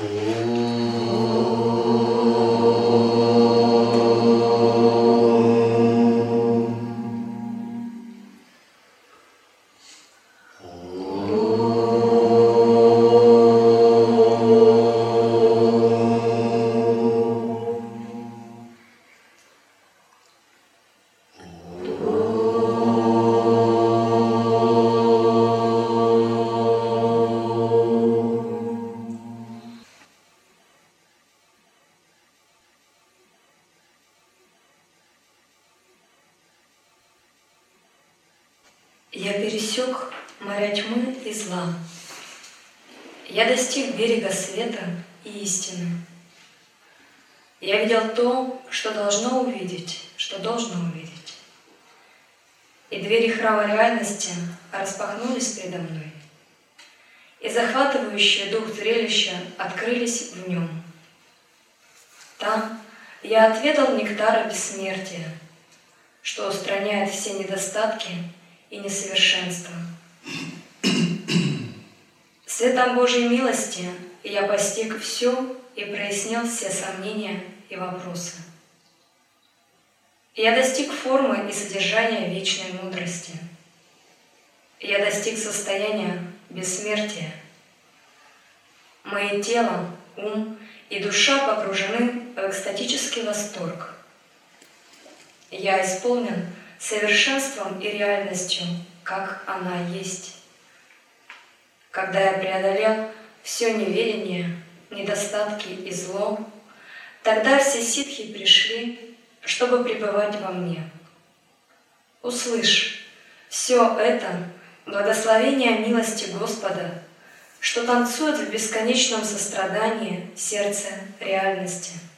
Я ум и душа погружены в экстатический восторг. Я исполнен совершенством и реальностью, как она есть. Когда я преодолел все неведение, недостатки и зло, тогда все ситхи пришли, чтобы пребывать во мне. Услышь, все это — благословение милости Господа, что танцует в бесконечном сострадании сердце реальности —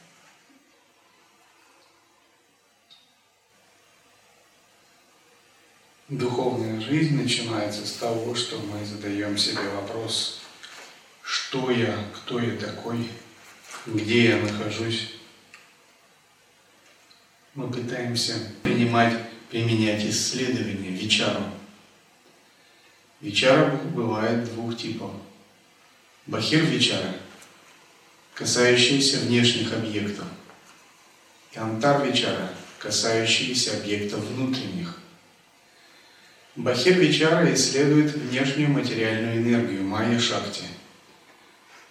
Духовная жизнь начинается с того, что мы задаем себе вопрос, что я, кто я такой, где я нахожусь. Мы пытаемся принимать, применять исследования, вечару. Вечара бывает двух типов. Бахир вечара, касающиеся внешних объектов, и антар вечара, касающиеся объектов внутренних. Бахир Вичара исследует внешнюю материальную энергию Майя Шакти.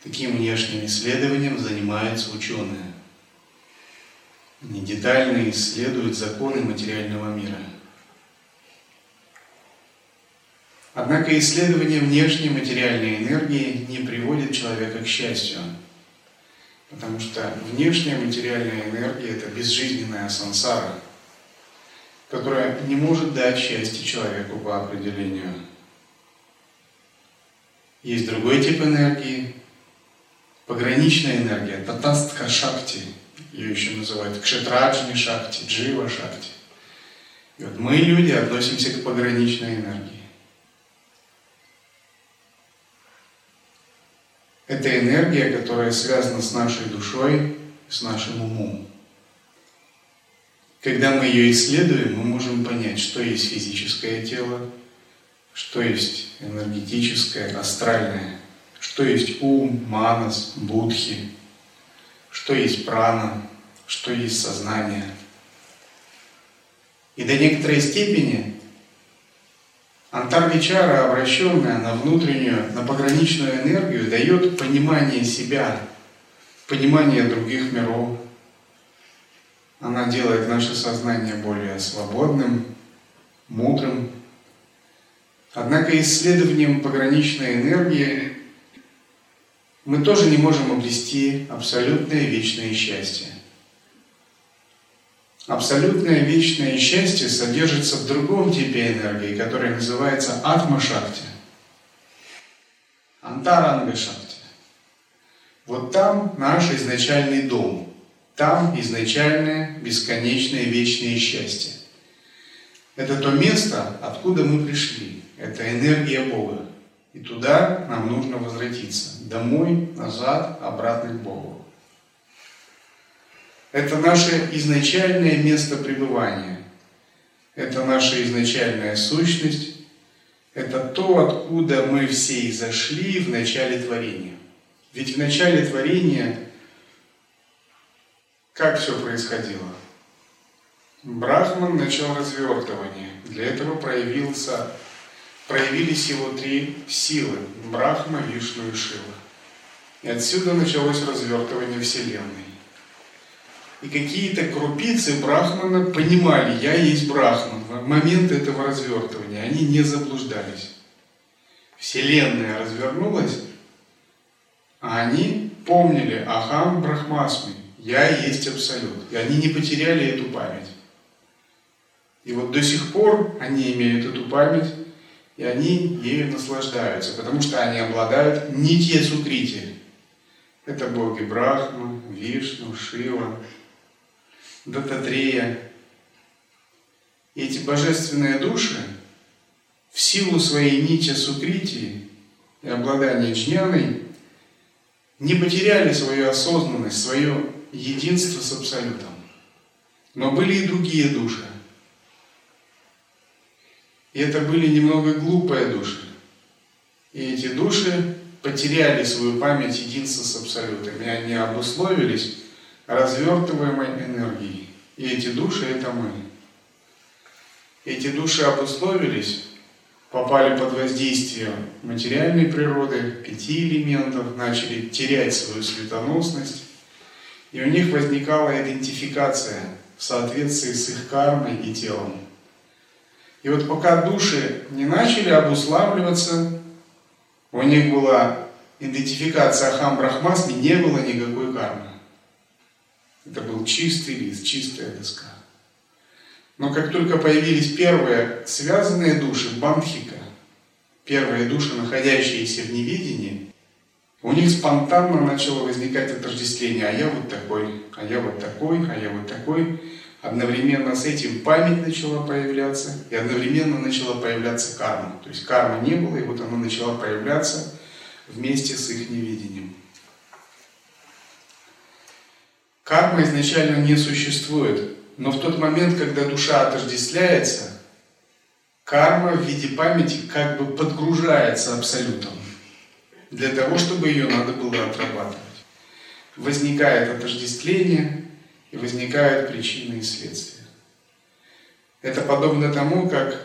Таким внешним исследованием занимаются ученые. Они детально исследуют законы материального мира. Однако исследование внешней материальной энергии не приводит человека к счастью, потому что внешняя материальная энергия – это безжизненная сансара – которая не может дать счастье человеку по определению. Есть другой тип энергии, пограничная энергия, татастха шакти, ее еще называют кшетраджни шакти, джива шакти. И вот мы, люди, относимся к пограничной энергии. Это энергия, которая связана с нашей душой, с нашим умом. Когда мы ее исследуем, мы можем понять, что есть физическое тело, что есть энергетическое, астральное, что есть ум, манас, будхи, что есть прана, что есть сознание. И до некоторой степени Антарвичара, обращенная на внутреннюю, на пограничную энергию, дает понимание себя, понимание других миров, она делает наше сознание более свободным, мудрым. Однако исследованием пограничной энергии мы тоже не можем обрести абсолютное вечное счастье. Абсолютное вечное счастье содержится в другом типе энергии, который называется атма-шакти, антаранга-шакти. Вот там наш изначальный дом – там изначальное, бесконечное, вечное счастье. Это то место, откуда мы пришли. Это энергия Бога. И туда нам нужно возвратиться. Домой, назад, обратно к Богу. Это наше изначальное место пребывания. Это наша изначальная сущность. Это то, откуда мы все и зашли в начале творения. Ведь в начале творения как все происходило? Брахман начал развертывание. Для этого проявился, проявились его три силы – Брахма, Вишну и Шива. И отсюда началось развертывание Вселенной. И какие-то крупицы Брахмана понимали, я есть Брахман. В момент этого развертывания они не заблуждались. Вселенная развернулась, а они помнили Ахам Брахмасми, я есть Абсолют. И они не потеряли эту память. И вот до сих пор они имеют эту память, и они ею наслаждаются, потому что они обладают нитья сукрити. Это боги Брахма, Вишну, Шива, Дататрея. Эти божественные души в силу своей нити сукрити и обладания джняной не потеряли свою осознанность, свое единство с Абсолютом. Но были и другие души. И это были немного глупые души. И эти души потеряли свою память единства с Абсолютом. И они обусловились развертываемой энергией. И эти души – это мы. Эти души обусловились, попали под воздействие материальной природы, пяти элементов, начали терять свою светоносность, и у них возникала идентификация в соответствии с их кармой и телом. И вот пока души не начали обуславливаться, у них была идентификация Ахам Брахмасми, не было никакой кармы. Это был чистый лист, чистая доска. Но как только появились первые связанные души, бандхика, первые души, находящиеся в неведении, у них спонтанно начало возникать отождествление. А я вот такой, а я вот такой, а я вот такой. Одновременно с этим память начала появляться, и одновременно начала появляться карма. То есть кармы не было, и вот она начала появляться вместе с их невидением. Карма изначально не существует, но в тот момент, когда душа отождествляется, карма в виде памяти как бы подгружается абсолютом для того, чтобы ее надо было отрабатывать. Возникает отождествление и возникают причины и следствия. Это подобно тому, как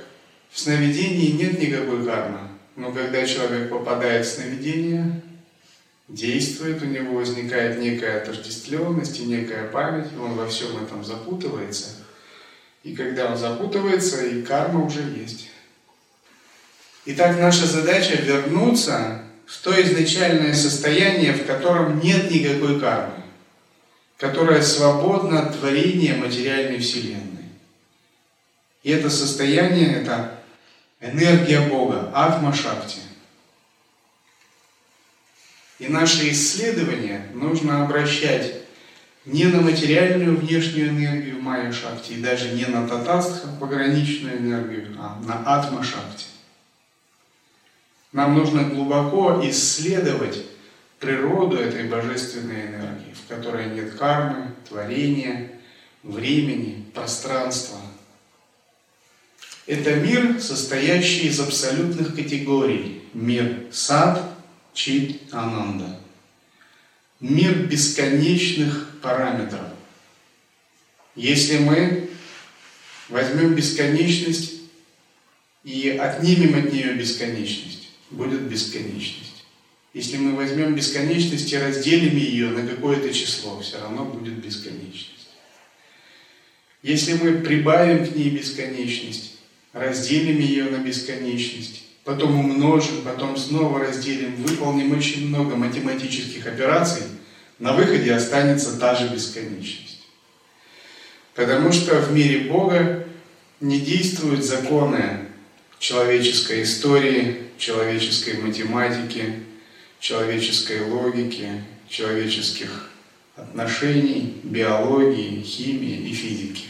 в сновидении нет никакой кармы, но когда человек попадает в сновидение, действует, у него возникает некая отождествленность и некая память, и он во всем этом запутывается. И когда он запутывается, и карма уже есть. Итак, наша задача вернуться в то изначальное состояние, в котором нет никакой кармы, которое свободно от творения материальной Вселенной. И это состояние – это энергия Бога, атма шакти. И наши исследования нужно обращать не на материальную внешнюю энергию майя шакти, и даже не на татастха, пограничную энергию, а на атма шакти. Нам нужно глубоко исследовать природу этой божественной энергии, в которой нет кармы, творения, времени, пространства. Это мир, состоящий из абсолютных категорий. Мир сад, чит, ананда. Мир бесконечных параметров. Если мы возьмем бесконечность и отнимем от нее бесконечность, будет бесконечность. Если мы возьмем бесконечность и разделим ее на какое-то число, все равно будет бесконечность. Если мы прибавим к ней бесконечность, разделим ее на бесконечность, потом умножим, потом снова разделим, выполним очень много математических операций, на выходе останется та же бесконечность. Потому что в мире Бога не действуют законы человеческой истории, человеческой математики, человеческой логики, человеческих отношений, биологии, химии и физики.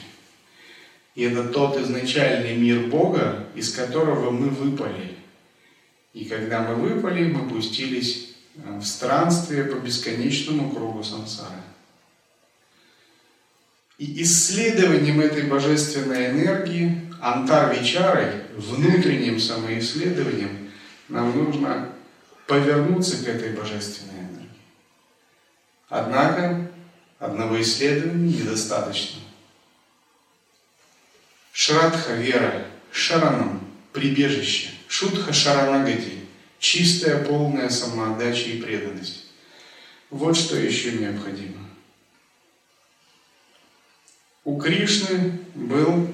И это тот изначальный мир Бога, из которого мы выпали. И когда мы выпали, мы пустились э, в странствие по бесконечному кругу сансары. И исследованием этой божественной энергии, антар-вичарой, внутренним самоисследованием, нам нужно повернуться к этой божественной энергии. Однако одного исследования недостаточно. Шрадха – вера, шаранам – прибежище, шутха – шаранагади – чистая, полная самоотдача и преданность. Вот что еще необходимо. У Кришны был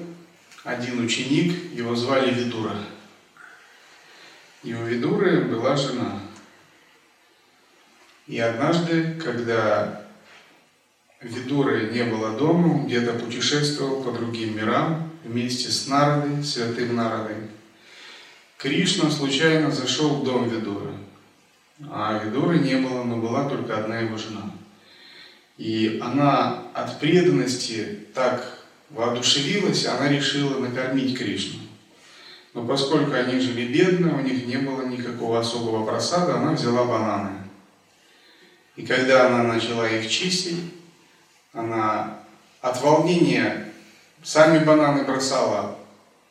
один ученик, его звали Видура. И у Видуры была жена. И однажды, когда Видуры не было дома, где-то путешествовал по другим мирам вместе с Народой, святым Народой, Кришна случайно зашел в дом Видуры. А Видуры не было, но была только одна его жена. И она от преданности так воодушевилась, она решила накормить Кришну. Но поскольку они жили бедно, у них не было никакого особого просада, она взяла бананы. И когда она начала их чистить, она от волнения сами бананы бросала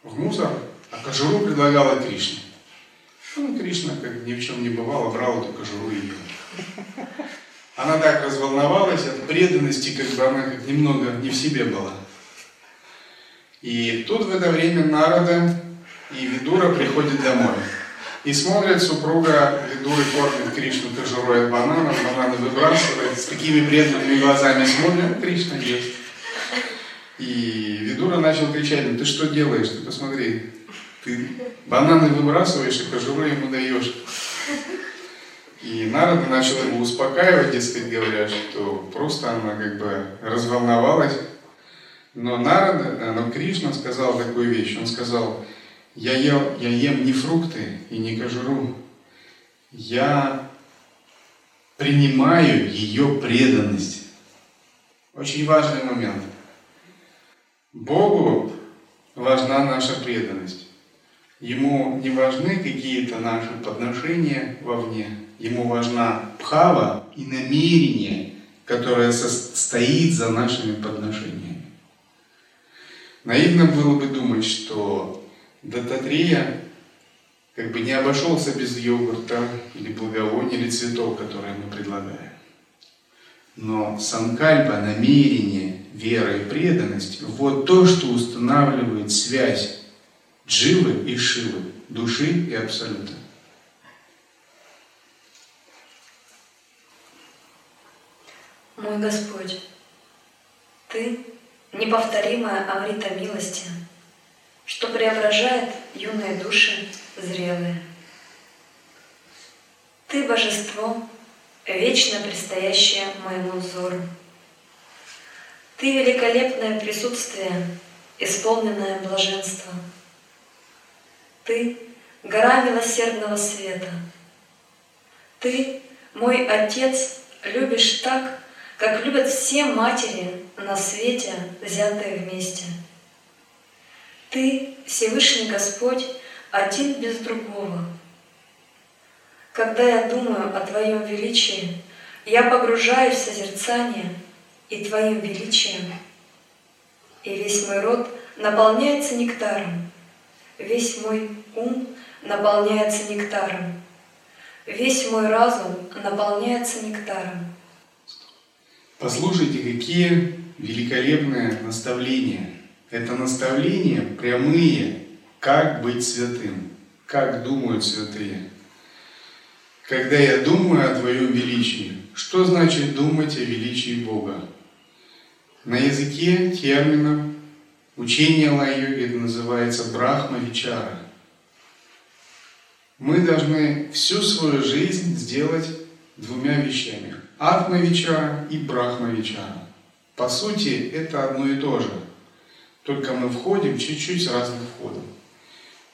в мусор, а кожуру предлагала Кришне. Ну, Кришна, как ни в чем не бывало, брал эту кожуру и ел. Она так разволновалась от преданности, как бы она как немного не в себе была. И тут в это время Нарада и Видура приходят домой. И смотрят, супруга Видуры кормит Кришну кожурой от бананов, бананы выбрасывает, с такими преданными глазами смотрят, Кришна ест. И Видура начал кричать, ну ты что делаешь, ты посмотри, ты бананы выбрасываешь и кожуру ему даешь. И Нарада начал его успокаивать, дескать, говоря, что просто она как бы разволновалась. Но Нарада, э, но Кришна сказал такую вещь. Он сказал, я, ел, я ем не фрукты и не кожуру. Я принимаю ее преданность. Очень важный момент. Богу важна наша преданность. Ему не важны какие-то наши подношения вовне. Ему важна пхава и намерение, которое стоит за нашими подношениями. Наивно было бы думать, что Дататрия как бы не обошелся без йогурта или благовония или цветов, которые мы предлагаем. Но санкальпа, намерение, вера и преданность – вот то, что устанавливает связь Дживы и Шивы, души и Абсолюта. Мой Господь, Ты – неповторимая Амрита милости, что преображает юные души зрелые. Ты – Божество, вечно предстоящее моему взору. Ты – великолепное присутствие, исполненное блаженства – ты — гора милосердного света. Ты, мой Отец, любишь так, как любят все матери на свете, взятые вместе. Ты, Всевышний Господь, один без другого. Когда я думаю о Твоем величии, я погружаюсь в созерцание и Твоим величием, и весь мой род наполняется нектаром, Весь мой ум наполняется нектаром. Весь мой разум наполняется нектаром. Послушайте, какие великолепные наставления. Это наставления прямые, как быть святым, как думают святые. Когда я думаю о Твоем величии, что значит думать о величии Бога? На языке терминов Учение Ла-йоги это называется Брахма-вичара. Мы должны всю свою жизнь сделать двумя вещами. Атма-вичара и Брахма-вичара. По сути, это одно и то же. Только мы входим чуть-чуть с разных входов.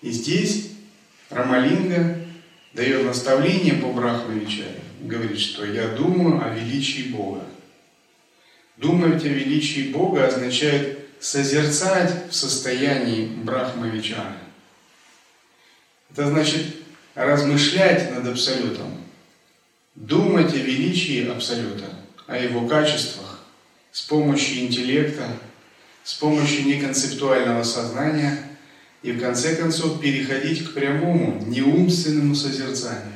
И здесь Рамалинга дает наставление по Брахма-вичаре. Говорит, что я думаю о величии Бога. Думать о величии Бога означает созерцать в состоянии Брахмавичара. Это значит размышлять над Абсолютом, думать о величии Абсолюта, о его качествах с помощью интеллекта, с помощью неконцептуального сознания и в конце концов переходить к прямому, неумственному созерцанию.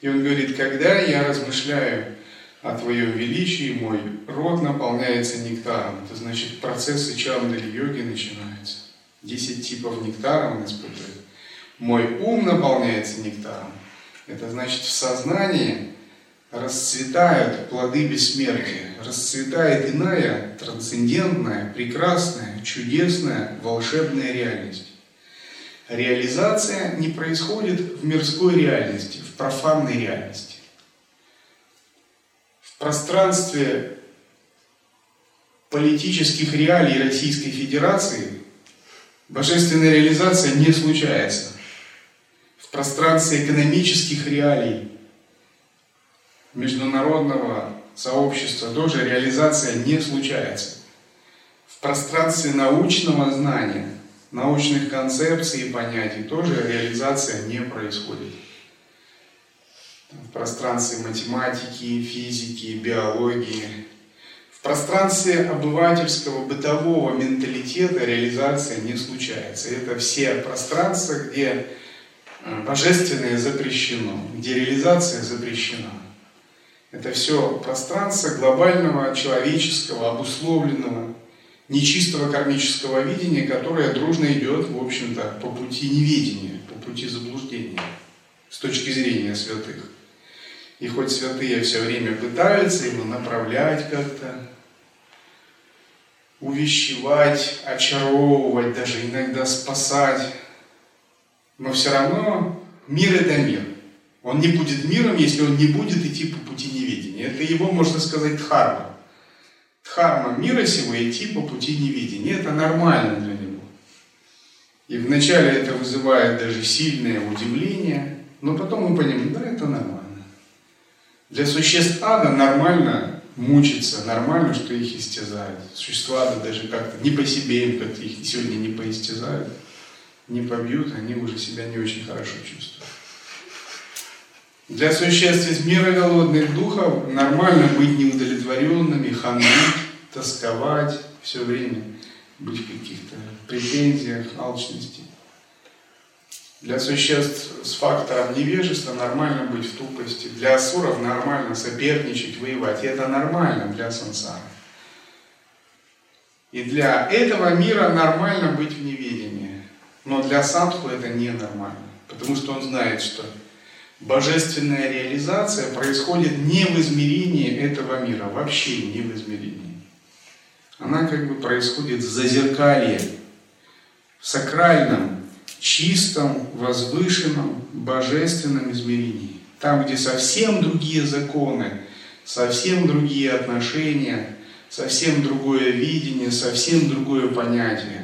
И он говорит, когда я размышляю о Твоем величии, мой рот наполняется нектаром. Это значит, процессы чандали йоги начинаются. Десять типов нектара он испытывает. Мой ум наполняется нектаром. Это значит, в сознании расцветают плоды бессмертия, расцветает иная, трансцендентная, прекрасная, чудесная, волшебная реальность. Реализация не происходит в мирской реальности, в профанной реальности. В пространстве политических реалий Российской Федерации божественная реализация не случается. В пространстве экономических реалий международного сообщества тоже реализация не случается. В пространстве научного знания, научных концепций и понятий тоже реализация не происходит. В пространстве математики, физики, биологии, в пространстве обывательского, бытового менталитета реализация не случается. Это все пространства, где божественное запрещено, где реализация запрещена. Это все пространство глобального, человеческого, обусловленного, нечистого кармического видения, которое дружно идет, в общем-то, по пути неведения, по пути заблуждения, с точки зрения святых. И хоть святые все время пытаются его направлять как-то, увещевать, очаровывать, даже иногда спасать, но все равно мир это мир. Он не будет миром, если он не будет идти по пути неведения. Это его, можно сказать, дхарма. Дхарма мира сего идти по пути неведения. Это нормально для него. И вначале это вызывает даже сильное удивление, но потом мы понимаем, да, это нормально. Для существ ада нормально мучиться, нормально, что их истязают. Существа ада даже как-то не по себе им как-то их сегодня не поистязают, не побьют, они уже себя не очень хорошо чувствуют. Для существ из мира голодных духов нормально быть неудовлетворенными, хануть, тосковать все время, быть в каких-то претензиях, алчности. Для существ с фактором невежества нормально быть в тупости. Для асуров нормально соперничать, воевать. И это нормально для сансары. И для этого мира нормально быть в неведении. Но для садху это ненормально. Потому что он знает, что божественная реализация происходит не в измерении этого мира, вообще не в измерении. Она как бы происходит в зазеркалье, в сакральном, чистом, возвышенном, божественном измерении. Там, где совсем другие законы, совсем другие отношения, совсем другое видение, совсем другое понятие.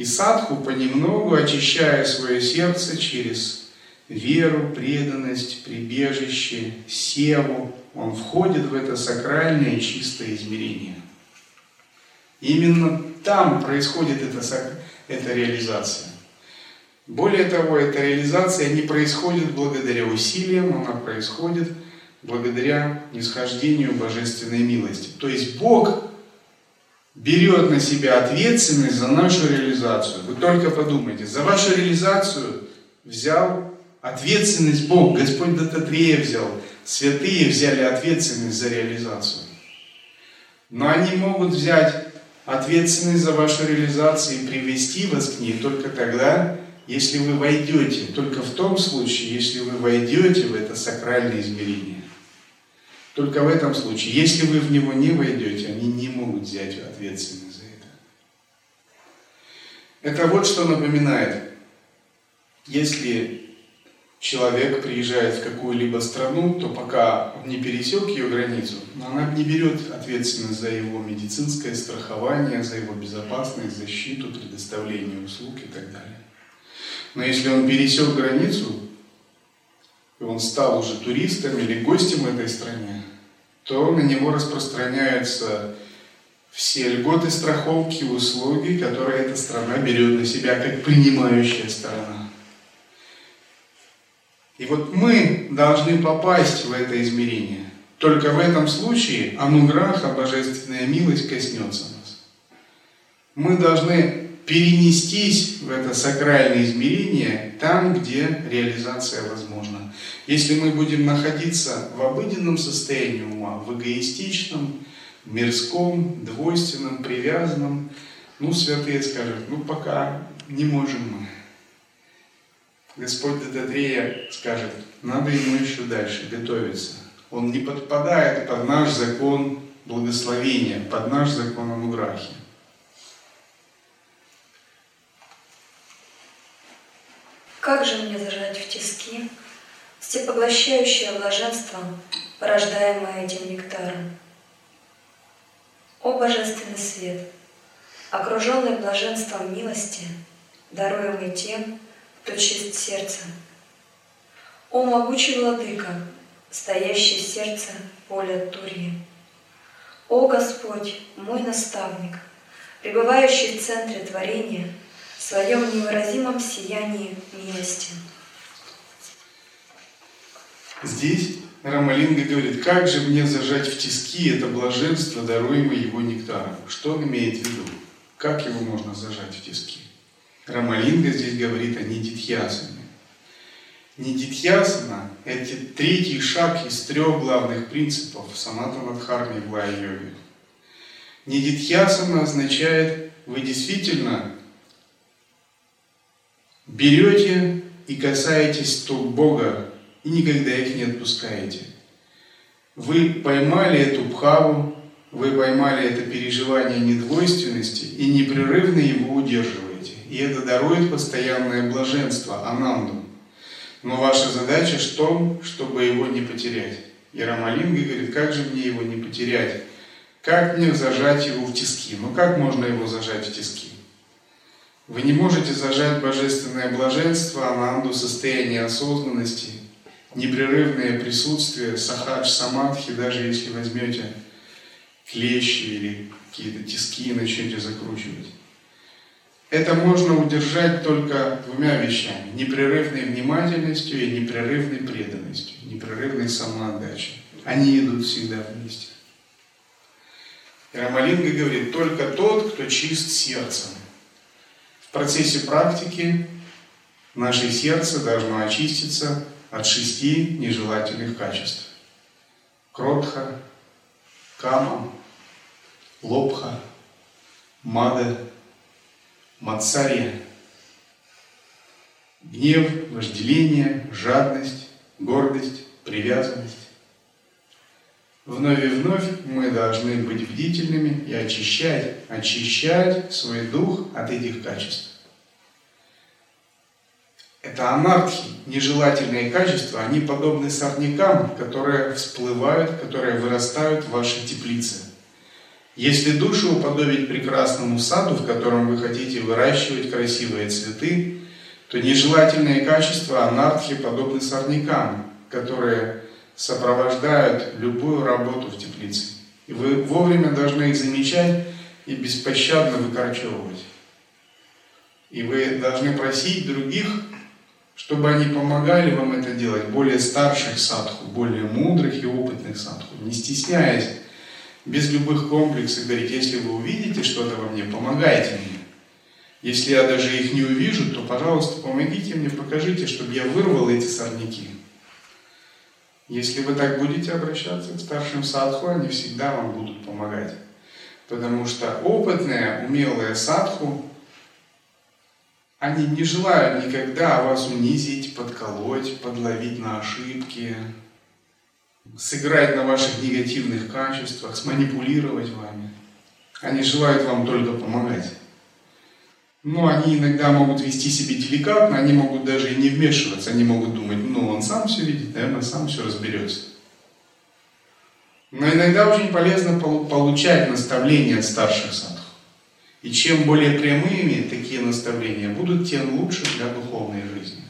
И садху понемногу, очищая свое сердце через веру, преданность, прибежище, севу, он входит в это сакральное чистое измерение. Именно там происходит эта, эта реализация. Более того, эта реализация не происходит благодаря усилиям, она происходит благодаря нисхождению божественной милости. То есть Бог берет на себя ответственность за нашу реализацию. Вы только подумайте, за вашу реализацию взял Ответственность Бог, Господь Дататрея взял, святые взяли ответственность за реализацию. Но они могут взять ответственность за вашу реализацию и привести вас к ней только тогда, если вы войдете, только в том случае, если вы войдете в это сакральное измерение. Только в этом случае. Если вы в него не войдете, они не могут взять ответственность за это. Это вот что напоминает. Если человек приезжает в какую-либо страну, то пока он не пересек ее границу, она не берет ответственность за его медицинское страхование, за его безопасность, защиту, предоставление услуг и так далее. Но если он пересек границу, и он стал уже туристом или гостем этой стране, то на него распространяются все льготы страховки, услуги, которые эта страна берет на себя как принимающая сторона. И вот мы должны попасть в это измерение. Только в этом случае ануграха, божественная милость, коснется нас. Мы должны перенестись в это сакральное измерение там, где реализация возможна. Если мы будем находиться в обыденном состоянии ума, в эгоистичном, мирском, двойственном, привязанном, ну, святые скажут, ну, пока не можем мы. Господь Дататрея скажет, надо ему еще дальше готовиться. Он не подпадает под наш закон благословения, под наш закон Ануграхи. Как же мне зажать в тиски всепоглощающее блаженство, порождаемое этим нектаром? О Божественный свет, окруженный блаженством милости, даруемый тем, кто чист сердцем. О могучий владыка, стоящий в сердце поля Турии. О Господь, мой наставник, пребывающий в центре творения, в своем невыразимом сиянии милости. Здесь Рамалинга говорит, как же мне зажать в тиски это блаженство, даруемое его нектаром? Что он имеет в виду? Как его можно зажать в тиски? Рамалинга здесь говорит о нидитхьясане. Нидитхьясана – это третий шаг из трех главных принципов саматанадхарми в лай-йоге. Нидитхьясана означает, вы действительно берете и касаетесь тук Бога и никогда их не отпускаете. Вы поймали эту бхаву, вы поймали это переживание недвойственности и непрерывно его удерживаете. И это дарует постоянное блаженство, ананду. Но ваша задача в том, чтобы его не потерять. И Рамалинга говорит, как же мне его не потерять? Как мне зажать его в тиски? Ну как можно его зажать в тиски? Вы не можете зажать божественное блаженство, ананду, состояние осознанности, непрерывное присутствие, сахадж, самадхи, даже если возьмете клещи или какие-то тиски и начнете закручивать. Это можно удержать только двумя вещами. Непрерывной внимательностью и непрерывной преданностью, непрерывной самоотдачей. Они идут всегда вместе. И Рамалинга говорит, только тот, кто чист сердцем. В процессе практики наше сердце должно очиститься от шести нежелательных качеств. Кротха, кама, лобха, мада, мацария. Гнев, вожделение, жадность, гордость, привязанность. Вновь и вновь мы должны быть бдительными и очищать, очищать свой дух от этих качеств. Это анархи, нежелательные качества, они подобны сорнякам, которые всплывают, которые вырастают в вашей теплице. Если душу уподобить прекрасному саду, в котором вы хотите выращивать красивые цветы, то нежелательные качества анархии подобны сорнякам, которые сопровождают любую работу в теплице. И вы вовремя должны их замечать и беспощадно выкорчевывать. И вы должны просить других чтобы они помогали вам это делать, более старших садху, более мудрых и опытных садху, не стесняясь, без любых комплексов говорить, если вы увидите что-то во мне, помогайте мне. Если я даже их не увижу, то, пожалуйста, помогите мне, покажите, чтобы я вырвал эти сорняки. Если вы так будете обращаться к старшим садху, они всегда вам будут помогать. Потому что опытная, умелая садху они не желают никогда вас унизить, подколоть, подловить на ошибки, сыграть на ваших негативных качествах, сманипулировать вами. Они желают вам только помогать. Но они иногда могут вести себя деликатно, они могут даже и не вмешиваться, они могут думать, ну он сам все видит, наверное, сам все разберется. Но иногда очень полезно получать наставления от старших садху. И чем более прямыми такие наставления будут, тем лучше для духовной жизни.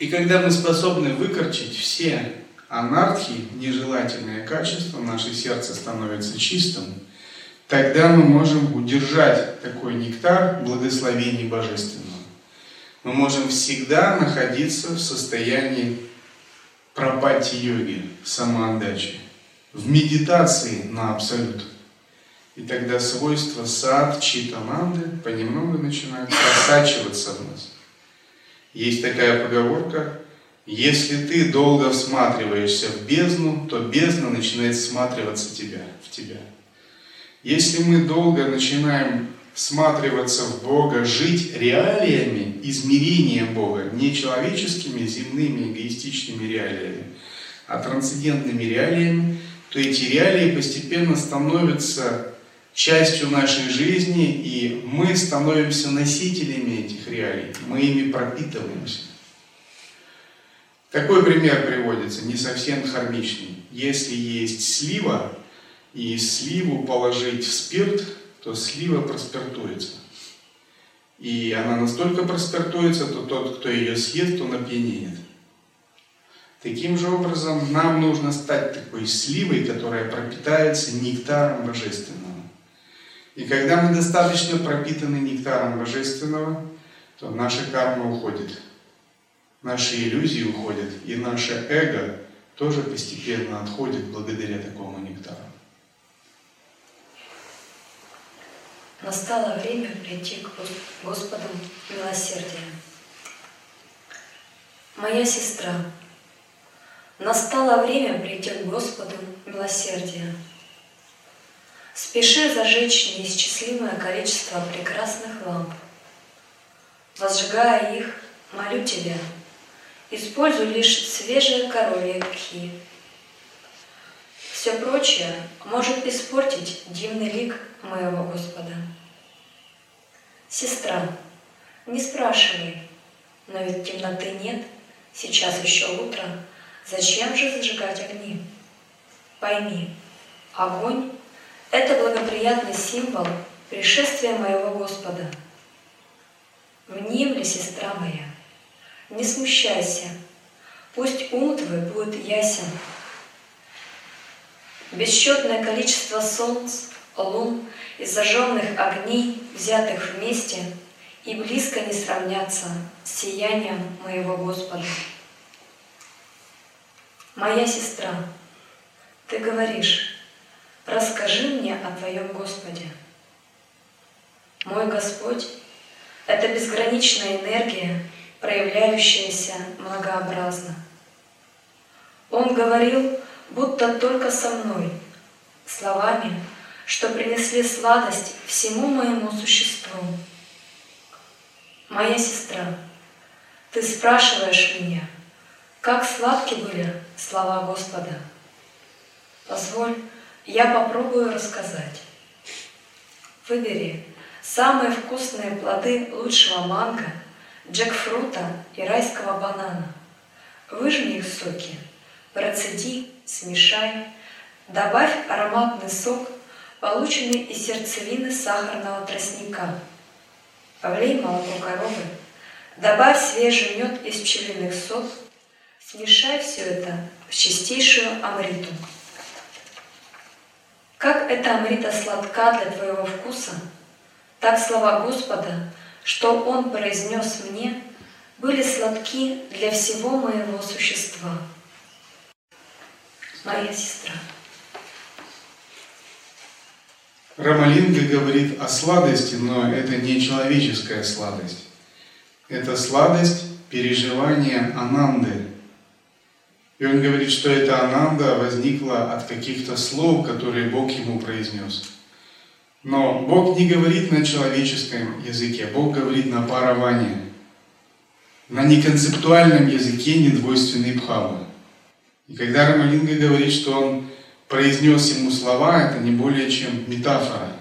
И когда мы способны выкорчить все анархии, нежелательные качества, наше сердце становится чистым, тогда мы можем удержать такой нектар благословений божественного. Мы можем всегда находиться в состоянии пропати-йоги, самоотдачи, в медитации на абсолют. И тогда свойства сад, читананды понемногу начинают просачиваться в нас. Есть такая поговорка, Если ты долго всматриваешься в бездну, то бездна начинает всматриваться тебя, в тебя. Если мы долго начинаем всматриваться в Бога, жить реалиями, измерением Бога, не человеческими, земными, эгоистичными реалиями, а трансцендентными реалиями, то эти реалии постепенно становятся частью нашей жизни, и мы становимся носителями этих реалий, мы ими пропитываемся. Такой пример приводится, не совсем хармичный. Если есть слива, и сливу положить в спирт, то слива проспиртуется. И она настолько проспиртуется, то тот, кто ее съест, он опьянеет. Таким же образом, нам нужно стать такой сливой, которая пропитается нектаром Божественного. И когда мы достаточно пропитаны нектаром Божественного, то наша карма уходит, наши иллюзии уходят, и наше эго тоже постепенно отходит благодаря такому нектару. Настало время прийти к Господу милосердия. Моя сестра, Настало время прийти к Господу милосердия. Спеши зажечь неисчислимое количество прекрасных ламп. Возжигая их, молю Тебя, используй лишь свежие коровьи кхи. Все прочее может испортить дивный лик моего Господа. Сестра, не спрашивай, но ведь темноты нет, сейчас еще утро, Зачем же зажигать огни? Пойми, огонь – это благоприятный символ пришествия моего Господа. Внемли, сестра моя, не смущайся, пусть ум твой будет ясен. Бесчетное количество солнц, лун и зажженных огней, взятых вместе, и близко не сравнятся с сиянием моего Господа. Моя сестра, ты говоришь, расскажи мне о Твоем Господе. Мой Господь — это безграничная энергия, проявляющаяся многообразно. Он говорил, будто только со мной, словами, что принесли сладость всему моему существу. Моя сестра, ты спрашиваешь меня — как сладки были слова Господа. Позволь, я попробую рассказать. Выбери самые вкусные плоды лучшего манго, джекфрута и райского банана. Выжми их соки, процеди, смешай, добавь ароматный сок, полученный из сердцевины сахарного тростника. Влей молоко коровы, добавь свежий мед из пчелиных сот, Смешай все это в чистейшую амриту. Как эта амрита сладка для твоего вкуса, так слова Господа, что Он произнес мне, были сладки для всего моего существа. Моя сестра. Рамалинга говорит о сладости, но это не человеческая сладость. Это сладость переживания ананды, и он говорит, что эта ананда возникла от каких-то слов, которые Бог ему произнес. Но Бог не говорит на человеческом языке, Бог говорит на параване, на неконцептуальном языке недвойственной бхавы. И когда Рамалинга говорит, что он произнес ему слова, это не более чем метафора.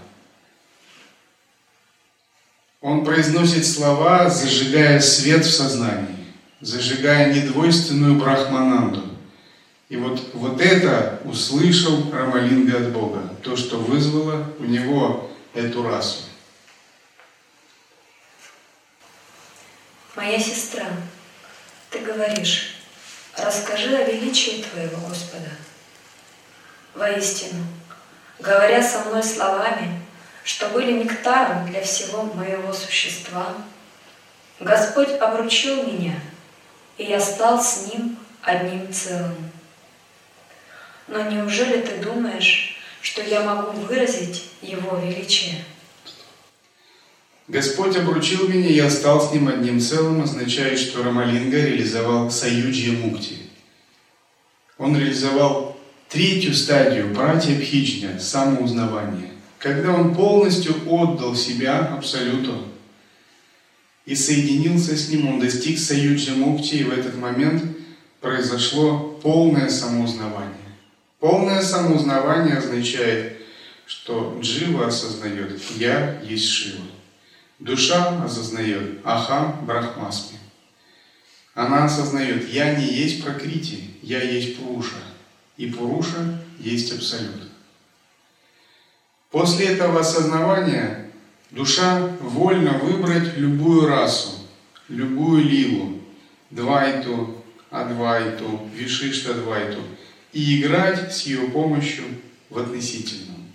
Он произносит слова, зажигая свет в сознании зажигая недвойственную брахмананду. И вот, вот это услышал Рамалинга от Бога, то, что вызвало у него эту расу. Моя сестра, ты говоришь, расскажи о величии Твоего Господа. Воистину, говоря со мной словами, что были нектаром для всего моего существа, Господь обручил меня – и я стал с ним одним целым. Но неужели ты думаешь, что я могу выразить его величие? Господь обручил меня, и я стал с ним одним целым, означает, что Рамалинга реализовал Саюджия Мукти. Он реализовал третью стадию братья Бхиджня, самоузнавания, когда он полностью отдал себя Абсолюту и соединился с ним, он достиг Саюджа Мукти, и в этот момент произошло полное самоузнавание. Полное самоузнавание означает, что Джива осознает «Я есть Шива». Душа осознает Ахам Брахмасми. Она осознает «Я не есть Пракрити, я есть Пуруша». И Пуруша есть Абсолют. После этого осознавания душа вольна выбрать любую расу, любую лилу, двайту, адвайту, вишиштадвайту и играть с ее помощью в относительном.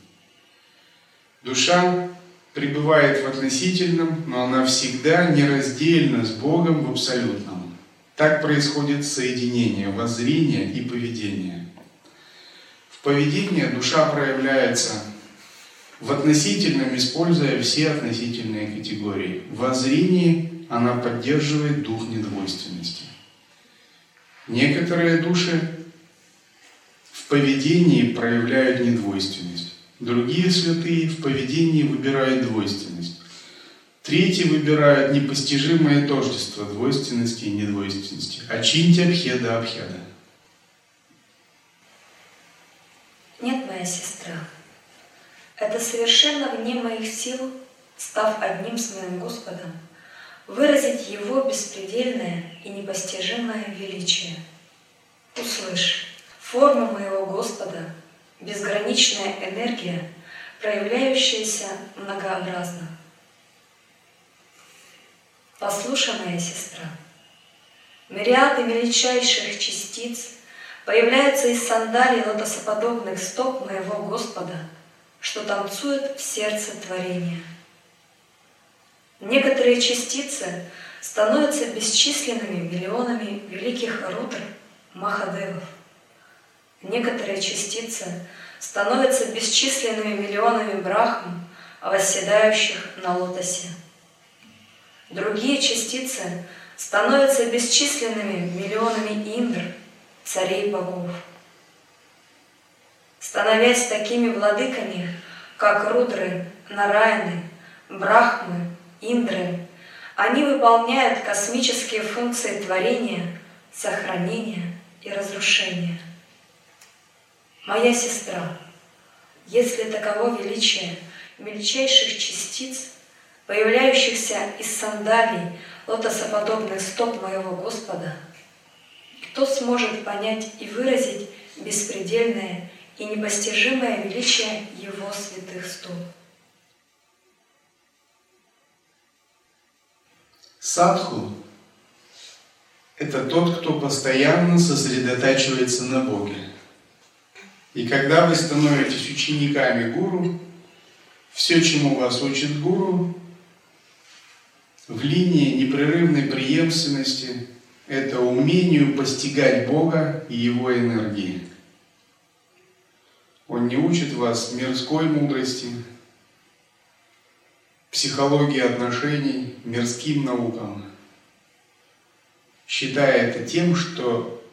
Душа пребывает в относительном, но она всегда нераздельна с Богом в абсолютном. Так происходит соединение воззрения и поведения. В поведении душа проявляется в относительном, используя все относительные категории. В воззрении она поддерживает дух недвойственности. Некоторые души в поведении проявляют недвойственность. Другие святые в поведении выбирают двойственность. Третьи выбирают непостижимое тождество двойственности и недвойственности. Ачинтя бхеда абхеда. Нет, моя сестра, это совершенно вне моих сил, став одним с моим Господом, выразить Его беспредельное и непостижимое величие. Услышь, форма моего Господа — безграничная энергия, проявляющаяся многообразно. Послушай, моя сестра, мириады мельчайших частиц появляются из сандалий лотосоподобных стоп моего Господа, что танцует в сердце творения. Некоторые частицы становятся бесчисленными миллионами великих рудр Махадевов. Некоторые частицы становятся бесчисленными миллионами брахм, восседающих на лотосе. Другие частицы становятся бесчисленными миллионами индр, царей богов. Становясь такими владыками, как Рудры, Нараяны, Брахмы, Индры, они выполняют космические функции творения, сохранения и разрушения. Моя сестра, если таково величие мельчайших частиц, появляющихся из сандалий лотосоподобных стоп моего Господа, кто сможет понять и выразить беспредельное и непостижимое величие Его святых стоп? Садху – это тот, кто постоянно сосредотачивается на Боге. И когда вы становитесь учениками гуру, все, чему вас учит гуру, в линии непрерывной преемственности, это умению постигать Бога и Его энергии. Он не учит вас мирской мудрости, психологии отношений, мирским наукам, считая это тем, что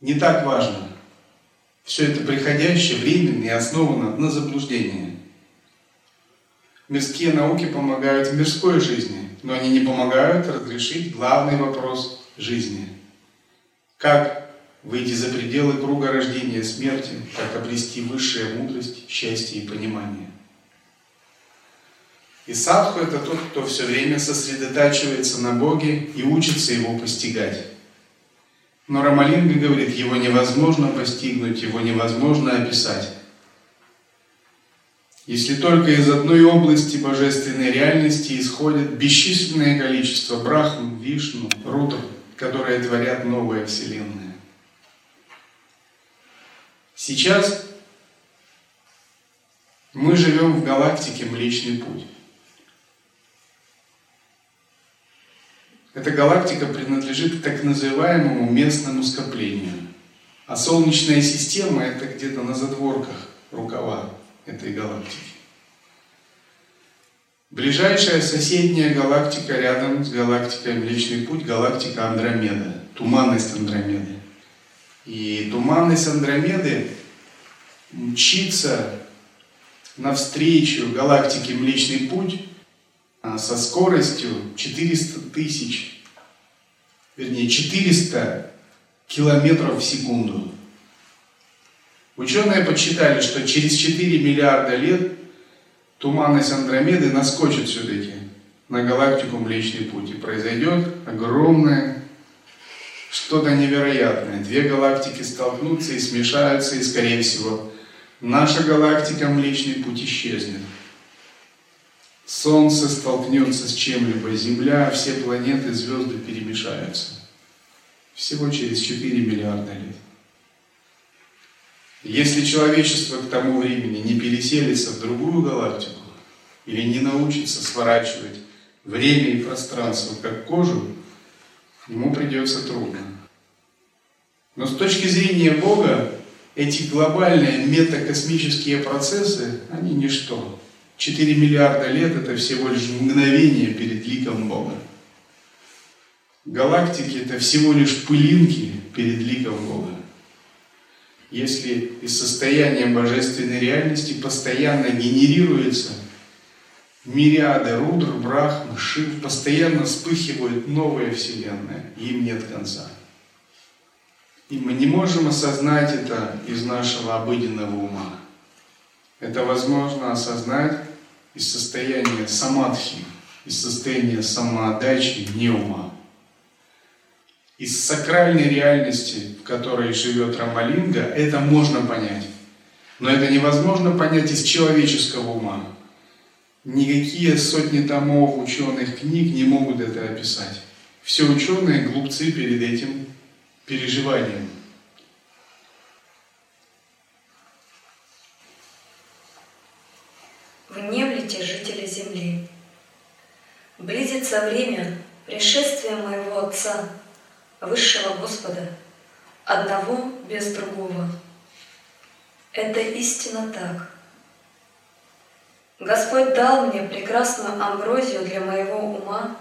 не так важно – все это приходящее, временное и основано на заблуждении. Мирские науки помогают в мирской жизни, но они не помогают разрешить главный вопрос жизни. Как выйти за пределы круга рождения и смерти, как обрести высшая мудрость, счастье и понимание. И садху – это тот, кто все время сосредотачивается на Боге и учится Его постигать. Но Рамалинга говорит, его невозможно постигнуть, его невозможно описать. Если только из одной области божественной реальности исходит бесчисленное количество брахм, вишну, рудр, которые творят новые вселенные. Сейчас мы живем в галактике Млечный Путь. Эта галактика принадлежит так называемому местному скоплению. А Солнечная система – это где-то на задворках рукава этой галактики. Ближайшая соседняя галактика рядом с галактикой Млечный Путь, галактика Андромеда, туманность Андромеды. И туманность Андромеды мчится навстречу галактике Млечный Путь а, со скоростью 400 тысяч, вернее 400 километров в секунду. Ученые подсчитали, что через 4 миллиарда лет туманность Андромеды наскочит все-таки на галактику Млечный Путь. И произойдет огромное, что-то невероятное. Две галактики столкнутся и смешаются, и, скорее всего, наша галактика Млечный Путь исчезнет. Солнце столкнется с чем-либо, Земля, все планеты, звезды перемешаются. Всего через 4 миллиарда лет. Если человечество к тому времени не переселится в другую галактику или не научится сворачивать время и пространство как кожу, ему придется трудно. Но с точки зрения Бога, эти глобальные метакосмические процессы, они ничто. 4 миллиарда лет – это всего лишь мгновение перед ликом Бога. Галактики – это всего лишь пылинки перед ликом Бога если из состояния божественной реальности постоянно генерируется мириады рудр, брахм, шив, постоянно вспыхивают новые вселенные, им нет конца. И мы не можем осознать это из нашего обыденного ума. Это возможно осознать из состояния самадхи, из состояния самоотдачи, не ума из сакральной реальности, в которой живет Рамалинга, это можно понять. Но это невозможно понять из человеческого ума. Никакие сотни томов ученых книг не могут это описать. Все ученые глупцы перед этим переживанием. Внемлите, жители Земли. Близится время пришествия моего Отца – высшего Господа, одного без другого. Это истина так. Господь дал мне прекрасную амброзию для моего ума.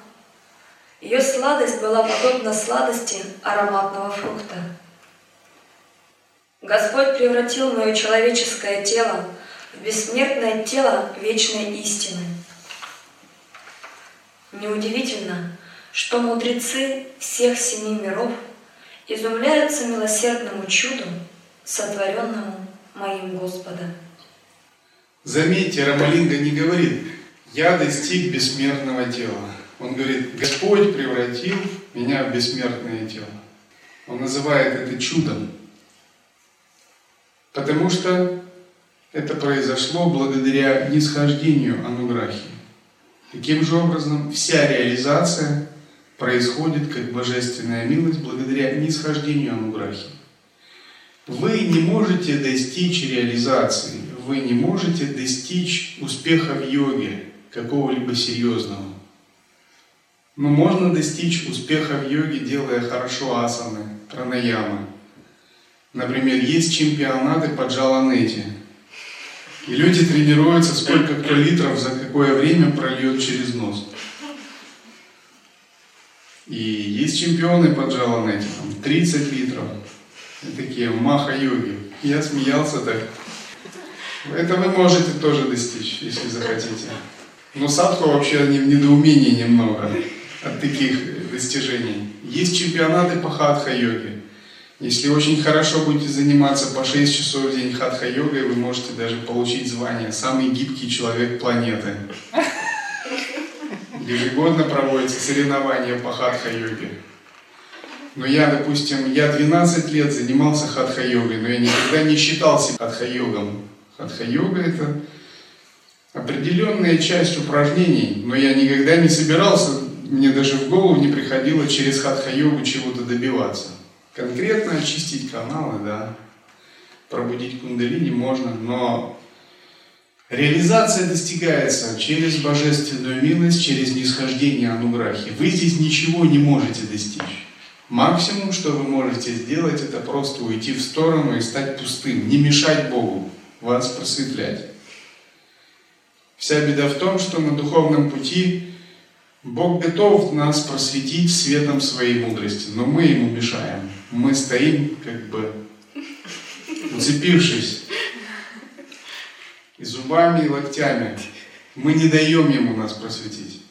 Ее сладость была подобна сладости ароматного фрукта. Господь превратил мое человеческое тело в бессмертное тело вечной истины. Неудивительно, что мудрецы всех семи миров изумляются милосердному чуду, сотворенному моим Господом. Заметьте, Рамалинга не говорит, я достиг бессмертного тела. Он говорит, Господь превратил меня в бессмертное тело. Он называет это чудом. Потому что это произошло благодаря нисхождению Ануграхи. Таким же образом, вся реализация происходит как божественная милость благодаря нисхождению Ануграхи. Вы не можете достичь реализации, вы не можете достичь успеха в йоге, какого-либо серьезного. Но можно достичь успеха в йоге, делая хорошо асаны, пранаямы. Например, есть чемпионаты по джаланете. И люди тренируются, сколько кто литров за какое время прольет через нос. И есть чемпионы по джаланете, там 30 литров. И такие маха-йоги. Я смеялся так. Это вы можете тоже достичь, если захотите. Но садху вообще не в недоумении немного от таких достижений. Есть чемпионаты по хатха-йоге. Если очень хорошо будете заниматься по 6 часов в день хатха-йогой, вы можете даже получить звание «Самый гибкий человек планеты». Ежегодно проводятся соревнования по хатха-йоге. Но я, допустим, я 12 лет занимался хатха-йогой, но я никогда не считал себя хатха-йогом. Хатха-йога – это определенная часть упражнений, но я никогда не собирался, мне даже в голову не приходило через хатха-йогу чего-то добиваться. Конкретно очистить каналы, да, пробудить кундалини можно, но Реализация достигается через божественную милость, через нисхождение ануграхи. Вы здесь ничего не можете достичь. Максимум, что вы можете сделать, это просто уйти в сторону и стать пустым, не мешать Богу вас просветлять. Вся беда в том, что на духовном пути Бог готов нас просветить светом своей мудрости, но мы ему мешаем. Мы стоим как бы уцепившись и зубами, и локтями. Мы не даем ему нас просветить.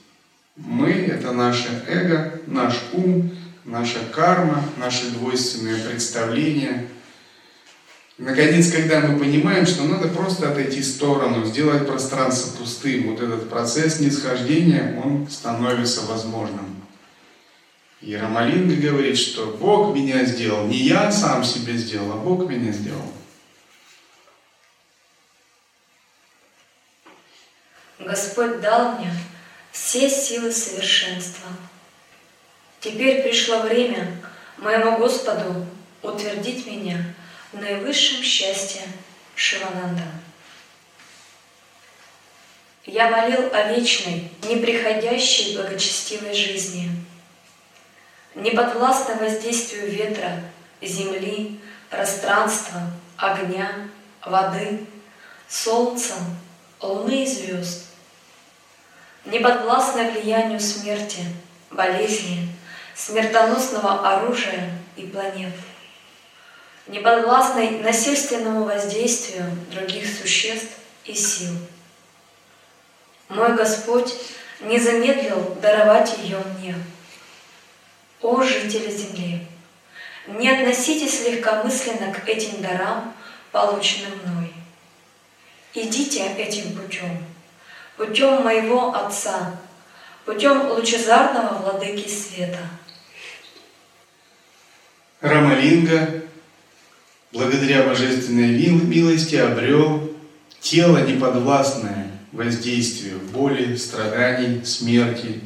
Мы – это наше эго, наш ум, наша карма, наши двойственные представления. Наконец, когда мы понимаем, что надо просто отойти в сторону, сделать пространство пустым, вот этот процесс нисхождения, он становится возможным. И Рамалинга говорит, что Бог меня сделал, не я сам себе сделал, а Бог меня сделал. Господь дал мне все силы совершенства. Теперь пришло время моему Господу утвердить меня наивысшем счастье Шивананда. Я молил о вечной, неприходящей благочестивой жизни, не подвластной воздействию ветра, земли, пространства, огня, воды, солнца, луны и звезд, не подвластной влиянию смерти, болезни, смертоносного оружия и планет, не подвластной насильственному воздействию других существ и сил. Мой Господь не замедлил даровать ее мне. О, жители земли! Не относитесь легкомысленно к этим дарам, полученным мной. Идите этим путем, путем моего Отца, путем лучезарного владыки света. Рамалинга, благодаря божественной милости, обрел тело неподвластное воздействию боли, страданий, смерти,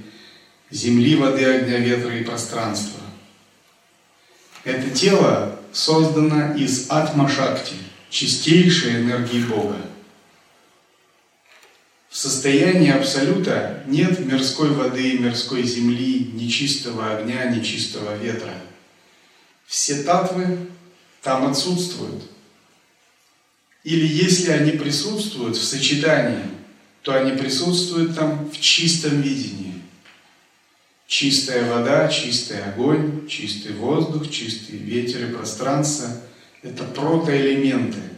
земли, воды, огня, ветра и пространства. Это тело создано из атма-шакти, чистейшей энергии Бога. В состоянии Абсолюта нет мирской воды, мирской земли, нечистого огня, нечистого ветра. Все татвы там отсутствуют. Или если они присутствуют в сочетании, то они присутствуют там в чистом видении. Чистая вода, чистый огонь, чистый воздух, чистый ветер и пространство – это протоэлементы –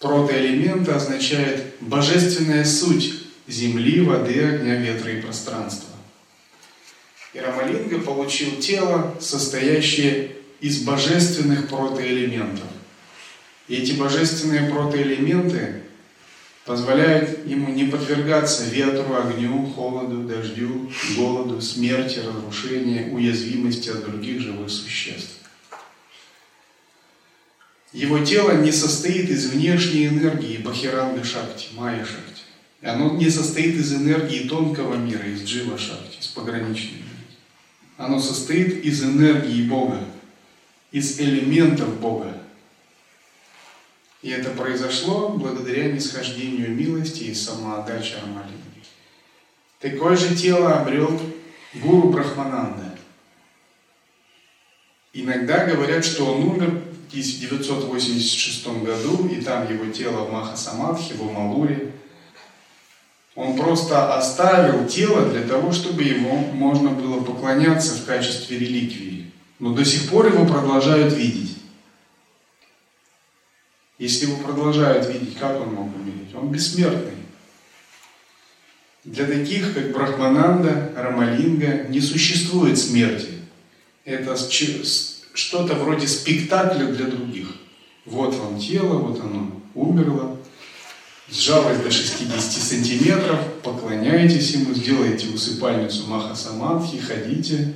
Протоэлементы означает божественная суть земли, воды, огня, ветра и пространства. И Рамалинга получил тело, состоящее из божественных протоэлементов. И эти божественные протоэлементы позволяют ему не подвергаться ветру, огню, холоду, дождю, голоду, смерти, разрушению, уязвимости от других живых существ. Его тело не состоит из внешней энергии Бахиранга Шакти, Майя Шакти. Оно не состоит из энергии тонкого мира, из Джива Шакти, из пограничной энергии. Оно состоит из энергии Бога, из элементов Бога. И это произошло благодаря нисхождению милости и самоотдачи Армалини. Такое же тело обрел гуру Брахмананда. Иногда говорят, что он умер в 1986 году, и там его тело в Махасамадхи, в Умалуре. Он просто оставил тело для того, чтобы ему можно было поклоняться в качестве реликвии. Но до сих пор его продолжают видеть. Если его продолжают видеть, как он мог умереть? Он бессмертный. Для таких, как Брахмананда, Рамалинга, не существует смерти. Это что-то вроде спектакля для других. Вот вам тело, вот оно умерло, сжалось до 60 сантиметров, поклоняйтесь ему, сделайте усыпальницу Маха Самадхи, ходите,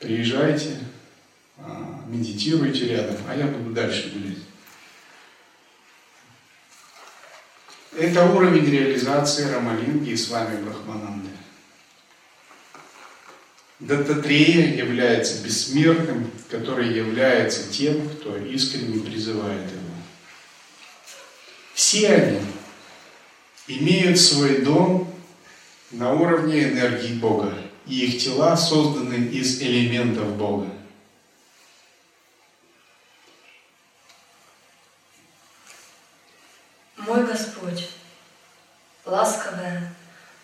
приезжайте, медитируйте рядом, а я буду дальше гулять. Это уровень реализации Рамалинги и с вами Брахмананды. Дататрея является бессмертным, который является тем, кто искренне призывает его. Все они имеют свой дом на уровне энергии Бога, и их тела созданы из элементов Бога. Мой Господь, ласковая,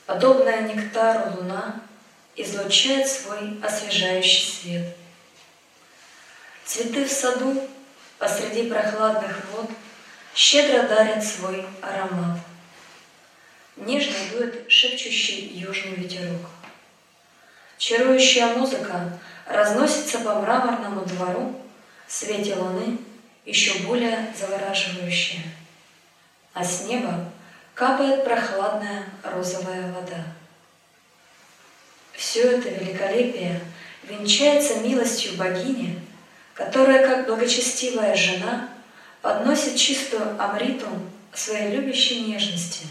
подобная нектару луна, излучает свой освежающий свет. Цветы в саду посреди прохладных вод щедро дарят свой аромат. Нежно дует шепчущий южный ветерок. Чарующая музыка разносится по мраморному двору в свете луны еще более завораживающая. А с неба капает прохладная розовая вода. Все это великолепие венчается милостью богини, которая, как благочестивая жена, подносит чистую Амриту своей любящей нежности.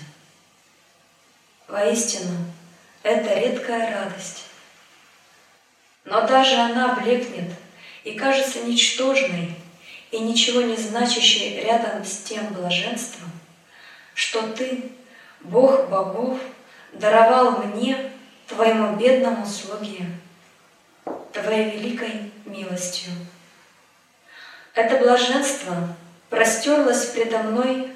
Воистину, это редкая радость. Но даже она блекнет и кажется ничтожной и ничего не значащей рядом с тем блаженством, что Ты, Бог богов, даровал мне, Твоему бедному слуге, Твоей великой милостью. Это блаженство простерлось предо мной,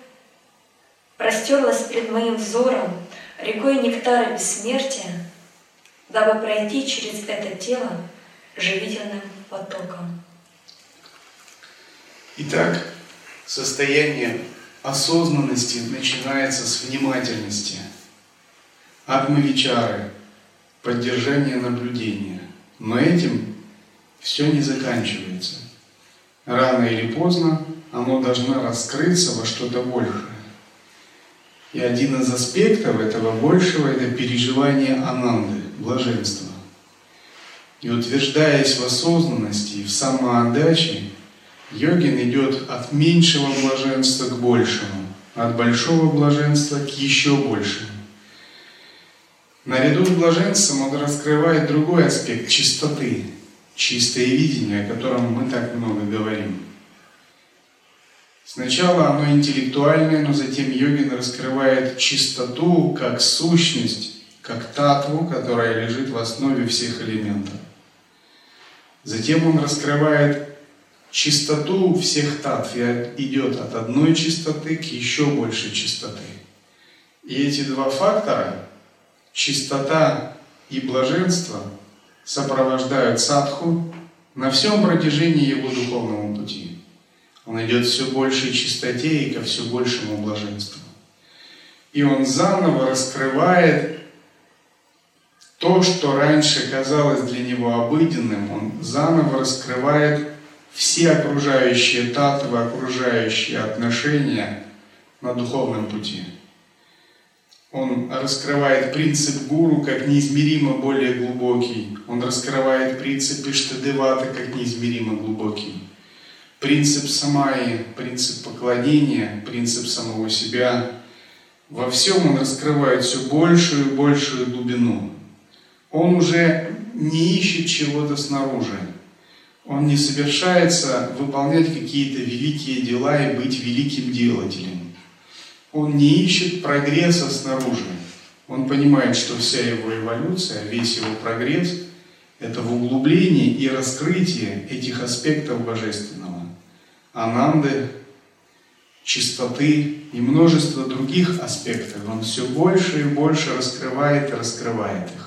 простерлось пред моим взором рекой нектара бессмертия, дабы пройти через это тело живительным потоком. Итак, состояние осознанности начинается с внимательности, атмавичары, поддержания наблюдения. Но этим все не заканчивается. Рано или поздно оно должно раскрыться во что-то большее. И один из аспектов этого большего – это переживание ананды, блаженства. И утверждаясь в осознанности и в самоотдаче, йогин идет от меньшего блаженства к большему, от большого блаженства к еще большему. Наряду с блаженством он раскрывает другой аспект чистоты, чистое видение, о котором мы так много говорим. Сначала оно интеллектуальное, но затем йогин раскрывает чистоту как сущность, как татву, которая лежит в основе всех элементов. Затем он раскрывает чистоту всех татв идет от одной чистоты к еще большей чистоты. И эти два фактора, чистота и блаженство, сопровождают садху на всем протяжении его духовного пути. Он идет все большей чистоте и ко все большему блаженству. И он заново раскрывает то, что раньше казалось для него обыденным, он заново раскрывает все окружающие татвы, окружающие отношения на духовном пути. Он раскрывает принцип гуру как неизмеримо более глубокий. Он раскрывает принцип Иштадевата как неизмеримо глубокий. Принцип самаи, принцип поклонения, принцип самого себя. Во всем он раскрывает все большую и большую глубину. Он уже не ищет чего-то снаружи. Он не совершается выполнять какие-то великие дела и быть великим делателем. Он не ищет прогресса снаружи. Он понимает, что вся его эволюция, весь его прогресс – это в углублении и раскрытии этих аспектов божественного. Ананды, чистоты и множество других аспектов. Он все больше и больше раскрывает и раскрывает их.